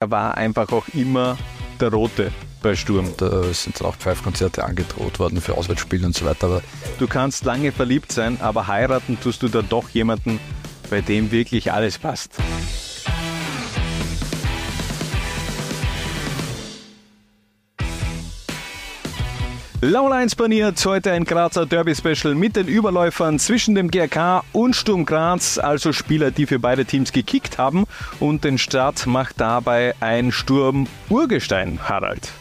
Er war einfach auch immer der Rote bei Sturm. Da sind dann auch Pfeifkonzerte angedroht worden für Auswärtsspiele und so weiter. Aber Du kannst lange verliebt sein, aber heiraten tust du dann doch jemanden, bei dem wirklich alles passt. Laula inspaniert heute ein Grazer Derby-Special mit den Überläufern zwischen dem GRK und Sturm Graz, also Spieler, die für beide Teams gekickt haben. Und den Start macht dabei ein Sturm-Urgestein, Harald.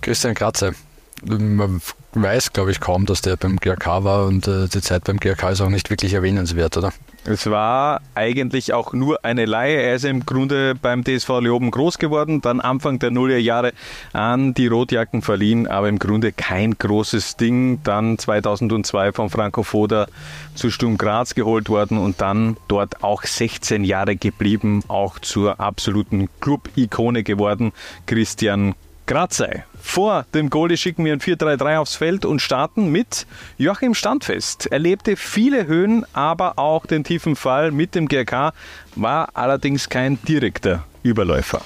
Christian Kratze, man weiß, glaube ich, kaum, dass der beim GRK war und äh, die Zeit beim GRK ist auch nicht wirklich erwähnenswert, oder? Es war eigentlich auch nur eine Leihe. Er ist im Grunde beim DSV Leoben groß geworden, dann Anfang der Nullerjahre an die Rotjacken verliehen, aber im Grunde kein großes Ding. Dann 2002 von Franco Foda zu Sturm Graz geholt worden und dann dort auch 16 Jahre geblieben, auch zur absoluten Club-Ikone geworden. Christian Grazei. Vor dem Goalie schicken wir ein 4-3-3 aufs Feld und starten mit Joachim Standfest. Er lebte viele Höhen, aber auch den tiefen Fall mit dem GRK, war allerdings kein direkter Überläufer.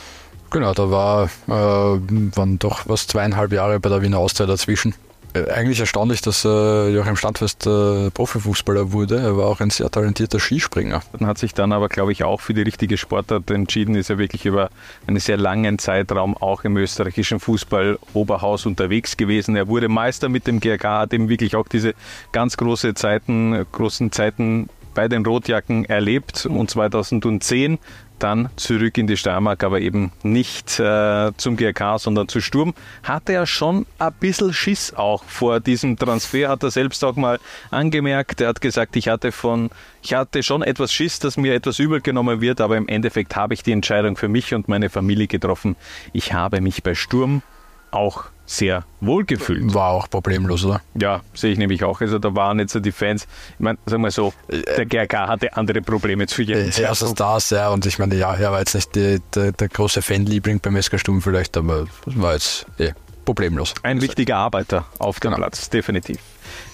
Genau, da war, äh, waren doch was zweieinhalb Jahre bei der Wiener Austria dazwischen. Äh, eigentlich erstaunlich, dass äh, Joachim Standfest äh, Profifußballer wurde. Er war auch ein sehr talentierter Skispringer. Dann hat sich dann aber, glaube ich, auch für die richtige Sportart entschieden, ist er wirklich über einen sehr langen Zeitraum auch im österreichischen Fußball Oberhaus unterwegs gewesen. Er wurde Meister mit dem GRK, hat eben wirklich auch diese ganz große Zeiten, großen Zeiten bei den Rotjacken erlebt und 2010 dann zurück in die Steiermark, aber eben nicht äh, zum GRK, sondern zu Sturm. Hatte er schon ein bisschen Schiss auch vor diesem Transfer, hat er selbst auch mal angemerkt. Er hat gesagt, ich hatte von, ich hatte schon etwas Schiss, dass mir etwas übel genommen wird, aber im Endeffekt habe ich die Entscheidung für mich und meine Familie getroffen. Ich habe mich bei Sturm auch sehr wohl gefühlt. War auch problemlos, oder? Ja, sehe ich nämlich auch. Also da waren jetzt so die Fans, ich meine, sagen wir so, der GRK hatte andere Probleme zu jedem Äh, Erstens das, ja, und ich meine, ja, er war jetzt nicht die, der, der große Fanliebling beim SK Sturm vielleicht, aber das war jetzt eh, problemlos. Ein wichtiger Arbeiter auf dem Genau. Platz, definitiv.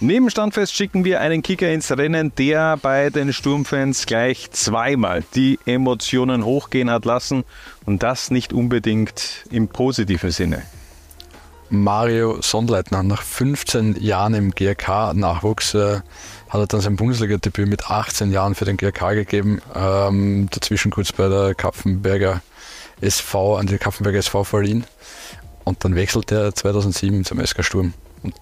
Neben Standfest schicken wir einen Kicker ins Rennen, der bei den Sturmfans gleich zweimal die Emotionen hochgehen hat lassen und das nicht unbedingt im positiven Sinne. Mario Sondleitner, nach 15 Jahren im GRK-Nachwuchs, äh, hat er dann sein Bundesliga-Debüt mit 18 Jahren für den GRK gegeben. Ähm, dazwischen kurz bei der Kapfenberger SV, an die Kapfenberger SV verliehen. Und dann wechselte er 2007 zum SK Sturm. Und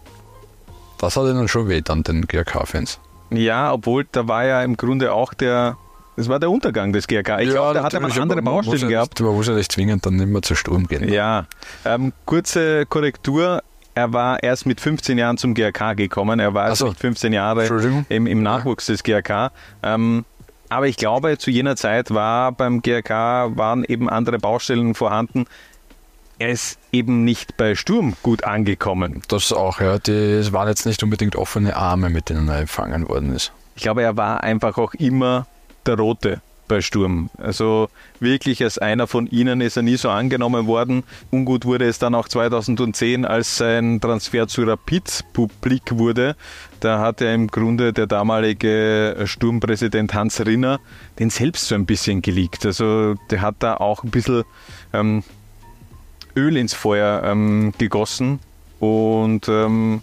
das hat ihnen schon weh, dann den GRK-Fans. Ja, obwohl da war ja im Grunde auch der, das war der Untergang des GRK. Ich glaube, da hat er mal andere muss Baustellen ja gehabt. Nicht, man muss ja nicht zwingend dann immer zu Sturm gehen. Ja, ähm, kurze Korrektur. Er war erst mit 15 Jahren zum GRK gekommen. Er war erst so. mit 15 Jahre im, im Nachwuchs des GRK. Ähm, aber ich glaube, zu jener Zeit war beim GRK waren eben andere Baustellen vorhanden. Er ist eben nicht bei Sturm gut angekommen. Das auch, ja. Es waren jetzt nicht unbedingt offene Arme, mit denen er empfangen worden ist. Ich glaube, er war einfach auch immer der Rote bei Sturm. Also wirklich als einer von ihnen ist er nie so angenommen worden. Ungut wurde es dann auch 2010, als sein Transfer zu Rapid publik wurde. Da hat er im Grunde der damalige Sturmpräsident Hans Rinner den selbst so ein bisschen geleakt. Also der hat da auch ein bisschen ähm, Öl ins Feuer ähm, gegossen und ähm,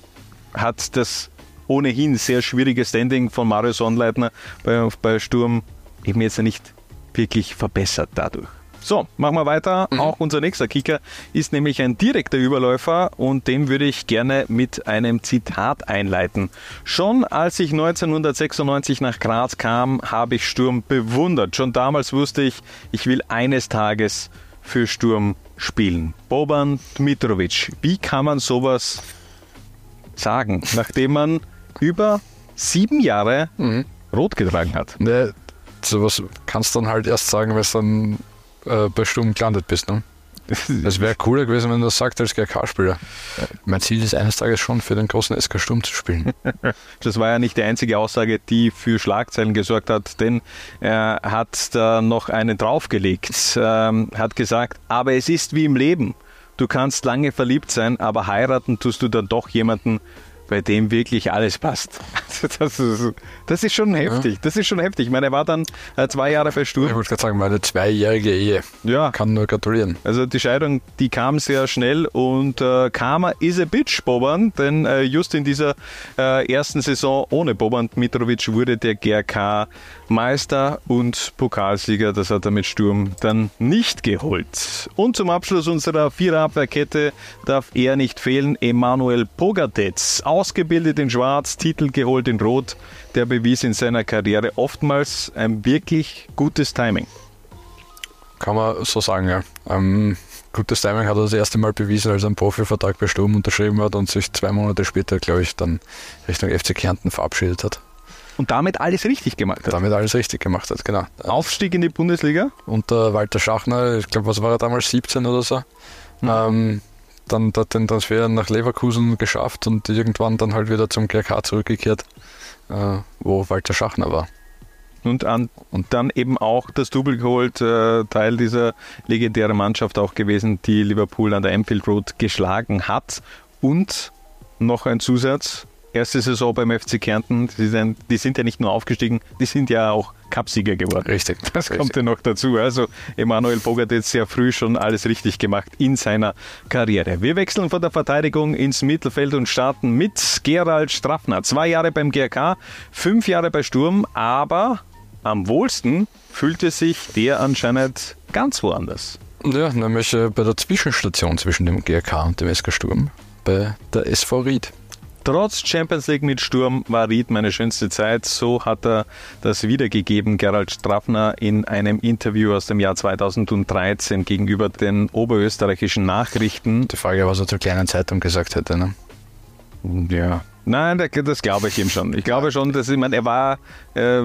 hat das ohnehin sehr schwierige Standing von Mario Sonnleitner bei, bei Sturm eben jetzt nicht wirklich verbessert dadurch. So, machen wir weiter. Auch unser nächster Kicker ist nämlich ein direkter Überläufer und den würde ich gerne mit einem Zitat einleiten. Schon als ich 1996 nach Graz kam, habe ich Sturm bewundert. Schon damals wusste ich, ich will eines Tages für Sturm spielen. Boban Dmitrovic, wie kann man sowas sagen, nachdem man über sieben Jahre rot getragen hat? Ne, sowas kannst du dann halt erst sagen, wenn du dann äh, bei Sturm gelandet bist. Ne? Es wäre cooler gewesen, wenn du das sagst als GK-Spieler. Mein Ziel ist eines Tages schon für den großen SK Sturm zu spielen. Das war ja nicht die einzige Aussage, die für Schlagzeilen gesorgt hat, denn er hat da noch einen draufgelegt, ähm, hat gesagt, aber es ist wie im Leben. Du kannst lange verliebt sein, aber heiraten tust du dann doch jemanden, bei dem wirklich alles passt. Das ist, das ist schon heftig. Das ist schon heftig. Ich meine, er war dann äh, zwei Jahre Ich verstorben. wollte gerade sagen, meine zweijährige Ehe. Ja, Kann nur gratulieren. also die Scheidung, die kam sehr schnell und äh, Karma is a bitch, Boban, denn äh, just in dieser äh, ersten Saison ohne Boban Mitrovic wurde der GRK Meister und Pokalsieger. Das hat er mit Sturm dann nicht geholt. Und zum Abschluss unserer Viererabwehrkette darf er nicht fehlen. Emanuel Pogatetz, ausgebildet in Schwarz, Titel geholt in Rot. Der bewies in seiner Karriere oftmals ein wirklich gutes Timing. Kann man so sagen, ja. Ähm, gutes Timing hat er das erste Mal bewiesen, als er einen Profivertrag bei Sturm unterschrieben hat und sich zwei Monate später, glaube ich, dann Richtung FC Kärnten verabschiedet hat. Und damit alles richtig gemacht hat. Damit alles richtig gemacht hat, genau. Aufstieg in die Bundesliga. Unter Walter Schachner, ich glaube, was war er damals, 17 oder so, ähm, dann dort den Transfer nach Leverkusen geschafft und irgendwann dann halt wieder zum GRK zurückgekehrt, äh, wo Walter Schachner war. Und, an, und dann eben auch das Double geholt, äh, Teil dieser legendären Mannschaft auch gewesen, die Liverpool an der Anfield Road geschlagen hat. Und noch ein Zusatz, erste Saison beim FC Kärnten, die sind, die sind ja nicht nur aufgestiegen, die sind ja auch Cupsieger geworden. Richtig. Das richtig. kommt ja noch dazu. Also Emanuel Bogart hat sehr früh schon alles richtig gemacht in seiner Karriere. Wir wechseln von der Verteidigung ins Mittelfeld und starten mit Gerald Straffner. Zwei Jahre beim GRK, fünf Jahre bei Sturm, aber am wohlsten fühlte sich der anscheinend ganz woanders. Ja, nämlich äh, bei der Zwischenstation zwischen dem GRK und dem SK Sturm, bei der SV Ried. Trotz Champions League mit Sturm war Ried meine schönste Zeit. So hat er das wiedergegeben, Gerald Straffner, in einem Interview aus dem Jahr 2013 gegenüber den oberösterreichischen Nachrichten. Die Frage, was er zur kleinen Zeitung gesagt hätte. Ne? Ja. Nein, da- das glaube ich ihm schon. Ich glaube schon, dass ich meine, er war äh,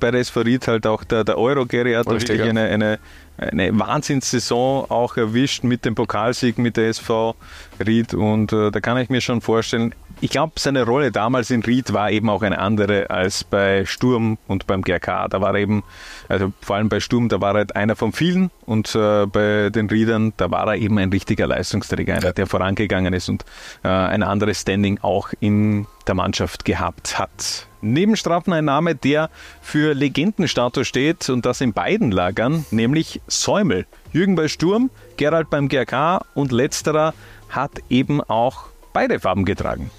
bei der SV Ried halt auch der, der Euro-Gary hat wirklich eine, eine, eine Wahnsinnssaison auch erwischt mit dem Pokalsieg mit der SV Ried und äh, da kann ich mir schon vorstellen, ich glaube, seine Rolle damals in Ried war eben auch eine andere als bei Sturm und beim GRK. Da war er eben, also vor allem bei Sturm, da war er halt einer von vielen und äh, bei den Riedern, da war er eben ein richtiger Leistungsträger, einer, Ja. der vorangegangen ist und äh, ein anderes Standing auch in der Mannschaft gehabt hat. Neben Strafen ein Name, der für Legendenstatus steht und das in beiden Lagern, nämlich Säumel. Jürgen bei Sturm, Gerald beim GRK und letzterer hat eben auch beide Farben getragen.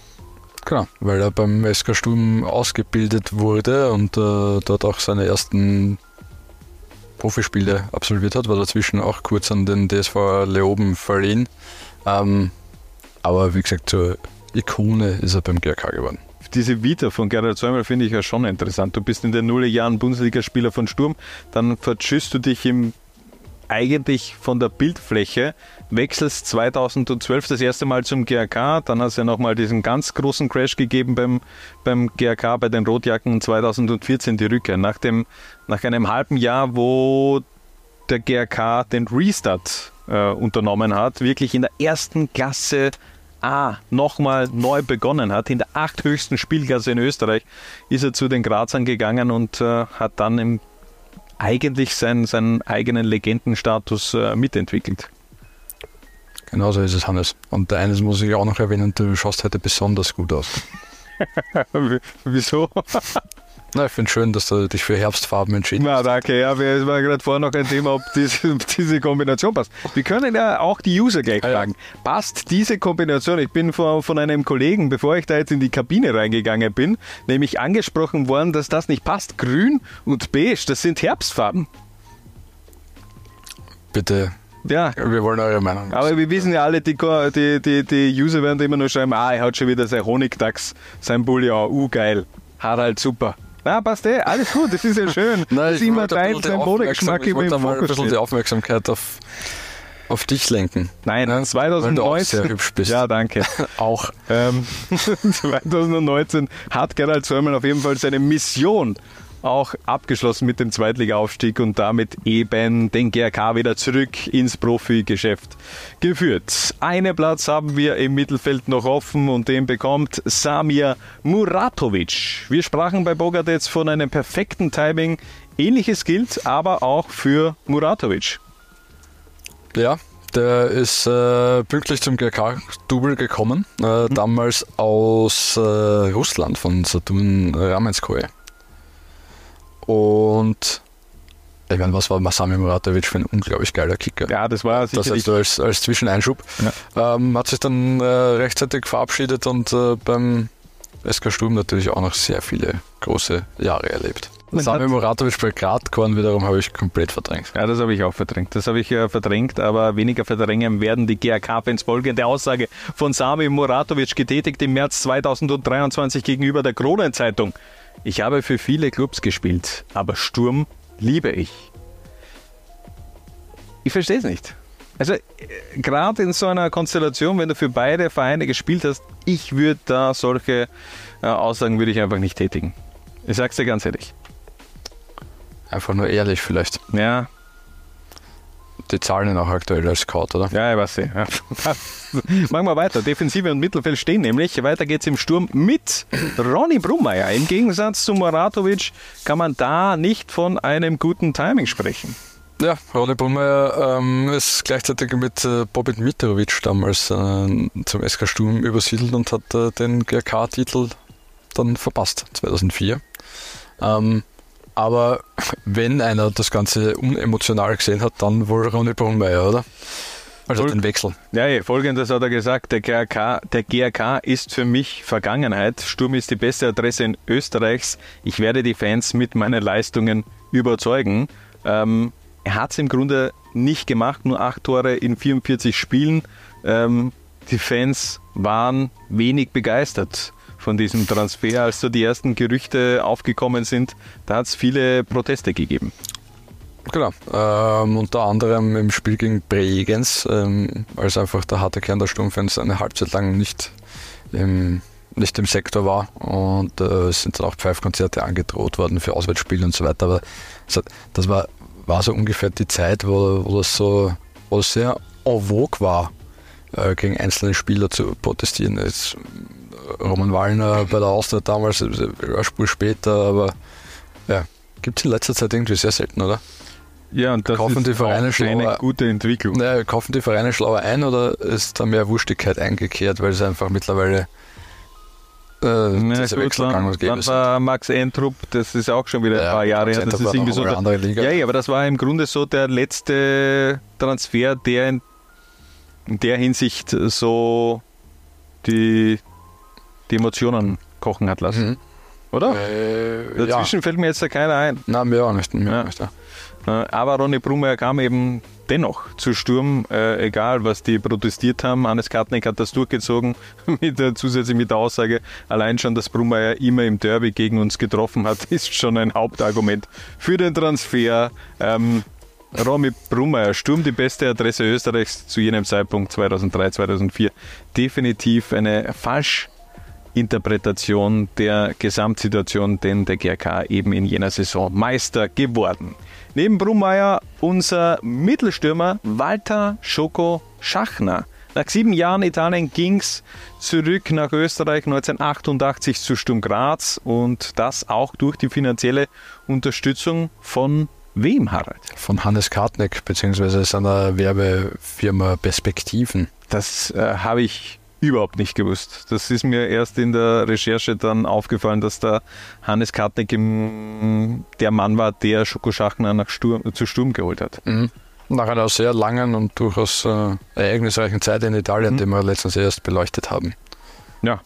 Genau, weil er beim SK Sturm ausgebildet wurde und äh, dort auch seine ersten Profispiele absolviert hat, war dazwischen auch kurz an den DSV Leoben verliehen. Ähm, aber wie gesagt, zur Ikone ist er beim GRK geworden. Diese Vita von Gerald Säumel finde ich ja schon interessant. Du bist in den Nullerjahren Bundesligaspieler von Sturm, dann verschüsst du dich im eigentlich von der Bildfläche, wechselst 2012 das erste Mal zum GRK, dann hast du ja nochmal diesen ganz großen Crash gegeben beim, beim GRK bei den Rotjacken und 2014 die Rückkehr. Nach, dem, nach einem halben Jahr, wo der GRK den Restart äh, unternommen hat, wirklich in der ersten Klasse A nochmal neu begonnen hat, in der acht höchsten Spielklasse in Österreich, ist er zu den Grazern gegangen und äh, hat dann im, eigentlich seinen, seinen eigenen Legendenstatus äh, mitentwickelt. Genauso ist es, Hannes. Und eines muss ich auch noch erwähnen, du schaust heute besonders gut aus. Wieso? Na, ich finde schön, dass du dich für Herbstfarben entschieden Na, danke. Ja, wir- es war gerade vorher noch ein Thema, ob diese, diese Kombination passt. Wir können ja auch die User gleich Ah, ja. fragen. Passt diese Kombination? Ich bin von, von einem Kollegen, bevor ich da jetzt in die Kabine reingegangen bin, nämlich angesprochen worden, dass das nicht passt. Grün und beige, das sind Herbstfarben. Bitte, Ja, wir wollen eure Meinung. aber wir wissen ja alle, die, die, die, die User werden immer nur schreiben, ah, er hat schon wieder sein Honigdachs, sein Bouillon, uh, geil. Harald, super. Na, passt eh, alles gut, das ist ja schön. das ist immer dein, dein Modegeschmack ich wollte mal ein bisschen die Aufmerksamkeit auf, auf dich lenken. Nein, Ja, weil du auch 2019. sehr hübsch bist. Ja, danke. Auch. ähm, 2019 hat Gerald Sörmann auf jeden Fall seine Mission auch abgeschlossen mit dem Zweitliga-Aufstieg und damit eben den GRK wieder zurück ins Profigeschäft geführt. Einen Platz haben wir im Mittelfeld noch offen und den bekommt Samir Muratovic. Wir sprachen bei Bogart jetzt von einem perfekten Timing. Ähnliches gilt aber auch für Muratovic. Ja, Der ist äh, pünktlich zum GK-Double gekommen, äh, mhm. damals aus äh, Russland von Saturn Ramenskoje. Und ich meine, was war Masami Muratovic für ein unglaublich geiler Kicker? Ja, das war sicherlich... Das heißt, als, als Zwischeneinschub. Ja. Ähm, hat sich dann äh, rechtzeitig verabschiedet und äh, beim SK Sturm natürlich auch noch sehr viele große Jahre erlebt. Sami Muratovic bei Gradkorn wiederum habe ich komplett verdrängt. Ja, das habe ich auch verdrängt. Das habe ich äh, verdrängt, aber weniger verdrängen werden die GRK-Fans folgende Aussage von Sami Muratovic getätigt im März 2023 gegenüber der Kronenzeitung. Ich habe für viele Clubs gespielt, aber Sturm liebe ich. Ich verstehe es nicht. Also äh, gerade in so einer Konstellation, wenn du für beide Vereine gespielt hast, ich würde da solche äh, Aussagen würde ich einfach nicht tätigen. Ich sag's dir ganz ehrlich. Einfach nur ehrlich vielleicht. Ja. Die zahlen auch aktuell als Scout, oder? Ja, ich weiß nicht. Ja. Machen wir weiter. Defensive und Mittelfeld stehen nämlich. Weiter geht's im Sturm mit Ronny Brummeier. Im Gegensatz zu Moratovic kann man da nicht von einem guten Timing sprechen. Ja, Ronny Brummeier ähm, ist gleichzeitig mit äh, Bobit Mitrovic damals äh, zum SK Sturm übersiedelt und hat äh, den GRK-Titel dann verpasst, 2004. Ähm, aber wenn einer das Ganze unemotional gesehen hat, dann wohl Ronny Brunmeier, oder? Also Fol den Wechsel. Ja, folgendes hat er gesagt, der GRK, der GRK ist für mich Vergangenheit. Sturm ist die beste Adresse in Österreichs. Ich werde die Fans mit meinen Leistungen überzeugen. Ähm, er hat es im Grunde nicht gemacht, nur acht Tore in 44 Spielen. Ähm, die Fans waren wenig begeistert von diesem Transfer, als so die ersten Gerüchte aufgekommen sind, da hat es viele Proteste gegeben. Genau, ähm, unter anderem im Spiel gegen Bregenz, ähm, als einfach der harte Kern der Sturmfans eine Halbzeit lang nicht im, nicht im Sektor war und äh, es sind dann auch Pfeifkonzerte angedroht worden für Auswärtsspiele und so weiter. Aber das war, war so ungefähr die Zeit, wo, wo das so wo es sehr en vogue war, äh, gegen einzelne Spieler zu protestieren. Es Roman Wallner bei der Austria damals, ein Spur später, aber ja, gibt es in letzter Zeit irgendwie sehr selten, oder? Ja, und das kaufen ist die Vereine schlauer, eine gute Entwicklung. Naja, kaufen die Vereine schlauer ein oder ist da mehr Wurstigkeit eingekehrt, weil es einfach mittlerweile äh, ja, gut, dann, dann war Max Entrup, das ist auch schon wieder ein paar Jahre her. Das ist irgendwie so der, andere Liga. Ja, ja, aber das war im Grunde so der letzte Transfer, der in, in der Hinsicht so die die Emotionen kochen hat lassen. Mhm. Oder? Äh, Dazwischen ja. fällt mir jetzt da keiner ein. Nein, mir auch nicht. Mir ja. nicht ja. Äh, aber Ronny Brummer kam eben dennoch zu Sturm, äh, egal was die protestiert haben. Hannes Kartnick hat das durchgezogen, mit, äh, zusätzlich mit der Aussage, allein schon, dass Brummer immer im Derby gegen uns getroffen hat, ist schon ein Hauptargument für den Transfer. Ähm, Romy Brummer, Sturm die beste Adresse Österreichs zu jenem Zeitpunkt 2003, 2004. Definitiv eine falsch Interpretation der Gesamtsituation, denn der GRK eben in jener Saison Meister geworden. Neben Brummeier unser Mittelstürmer Walter Schoko Schachner. Nach sieben Jahren Italien ging es zurück nach Österreich 1988 zu Sturm Graz und das auch durch die finanzielle Unterstützung von wem, Harald? Von Hannes Kartneck bzw. seiner Werbefirma Perspektiven. Das äh, habe ich überhaupt nicht gewusst. Das ist mir erst in der Recherche dann aufgefallen, dass da Hannes Kartnick im, der Mann war, der Schokoschachner nach Sturm, zu Sturm geholt hat. Mhm. Nach einer sehr langen und durchaus äh, ereignisreichen Zeit in Italien, mhm. die wir letztens erst beleuchtet haben. Ja.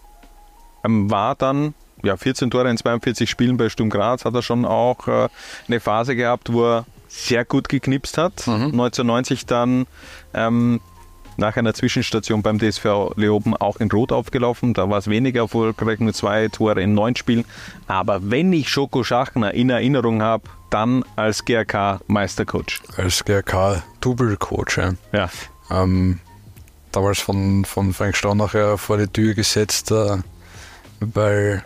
Ähm, war dann ja, 14 Tore in 42 Spielen bei Sturm Graz, hat er schon auch äh, eine Phase gehabt, wo er sehr gut geknipst hat. Mhm. 1990 dann ähm, nach einer Zwischenstation beim DSV Leoben auch in Rot aufgelaufen. Da war es weniger erfolgreich, nur zwei Tore in neun Spielen. Aber wenn ich Schoko Schachner in Erinnerung habe, dann als GRK-Meistercoach. Als GRK-Double-Coach, ja. ja. Ähm, damals von, von Frank Staunacher vor die Tür gesetzt, äh, weil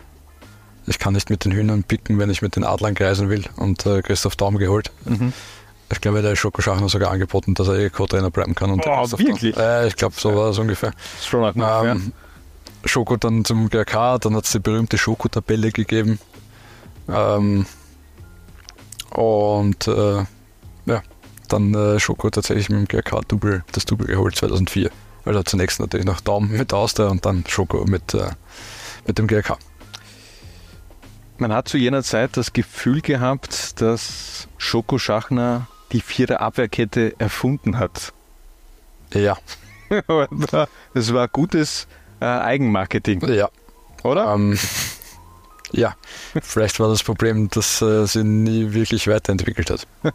ich kann nicht mit den Hühnern picken, wenn ich mit den Adlern kreisen will und äh, Christoph Daum geholt. Mhm. Ich glaube, der Schoko Schachner sogar angeboten, dass er eh Co-Trainer bleiben kann. Und oh, wirklich? Äh, ich glaube, so war es ungefähr. Schon ähm, ja. Schoko dann zum GRK, dann hat es die berühmte Schoko-Tabelle gegeben. Ähm, und äh, ja, dann äh, Schoko tatsächlich mit dem GRK Double, das Double geholt 2004. Also zunächst natürlich noch Daum mit Austria und dann Schoko mit, äh, mit dem GRK. Man hat zu jener Zeit das Gefühl gehabt, dass Schoko Schachner die vierer Abwehrkette erfunden hat. Ja. das war gutes äh, Eigenmarketing. Ja. Oder? Ähm, ja, vielleicht war das Problem, dass äh, sie nie wirklich weiterentwickelt hat.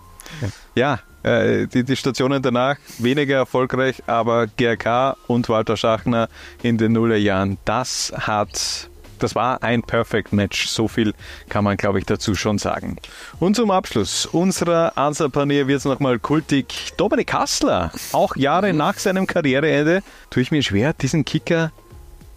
Ja, äh, die, die Stationen danach weniger erfolgreich, aber GRK und Walter Schachner in den Nullerjahren, das hat das war ein Perfect Match. So viel kann man, glaube ich, dazu schon sagen. Und zum Abschluss unserer Answerpanier wird es nochmal kultig. Dominik Kassler, auch Jahre nach seinem Karriereende, tue ich mir schwer, diesen Kicker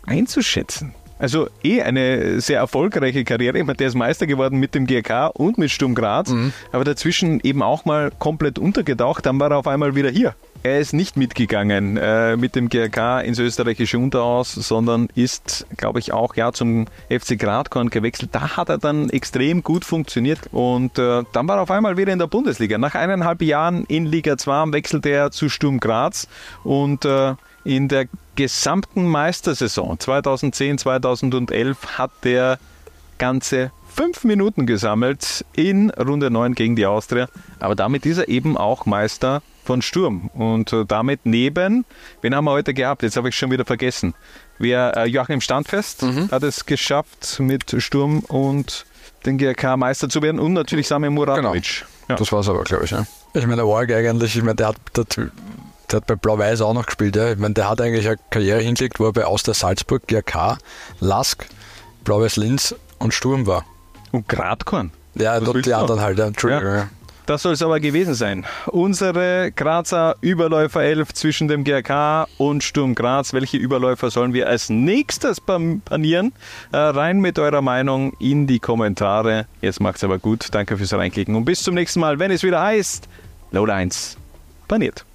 einzuschätzen. Also eh eine sehr erfolgreiche Karriere. Ich meine, der ist Meister geworden mit dem GRK und mit Sturm Graz, mhm. aber dazwischen eben auch mal komplett untergetaucht. Dann war er auf einmal wieder hier. Er ist nicht mitgegangen äh, mit dem GRK ins österreichische Unterhaus, sondern ist, glaube ich, auch ja zum FC Gradkorn gewechselt. Da hat er dann extrem gut funktioniert und äh, dann war er auf einmal wieder in der Bundesliga. Nach eineinhalb Jahren in Liga 2 wechselte er zu Sturm Graz und äh, in der gesamten Meistersaison 2010, 2011 hat der ganze fünf Minuten gesammelt in Runde 9 gegen die Austria. Aber damit ist er eben auch Meister von Sturm. Und äh, damit neben, wen haben wir heute gehabt? Jetzt habe ich schon wieder vergessen. Wer, äh, Joachim Standfest mhm. hat es geschafft, mit Sturm und den GRK Meister zu werden und natürlich Sami Muratovic. Genau. Ja. Das war es aber, glaube ich. Ja. Ich meine, der Org eigentlich, ich meine, der hat, der, der hat bei Blau-Weiß auch noch gespielt. Ja. Ich meine, der hat eigentlich eine Karriere hingelegt, wo er bei Auster Salzburg, GRK, Lask, Blau-Weiß Linz und Sturm war. Und Gradkorn? Ja, dort die anderen halt, ja. Entschuldigung. Ja. Das soll es aber gewesen sein. Unsere Grazer Überläufer 11 zwischen dem GRK und Sturm Graz. Welche Überläufer sollen wir als nächstes panieren? Äh, rein mit eurer Meinung in die Kommentare. Jetzt macht's aber gut. Danke fürs Reinklicken und bis zum nächsten Mal, wenn es wieder heißt, Load 1 paniert.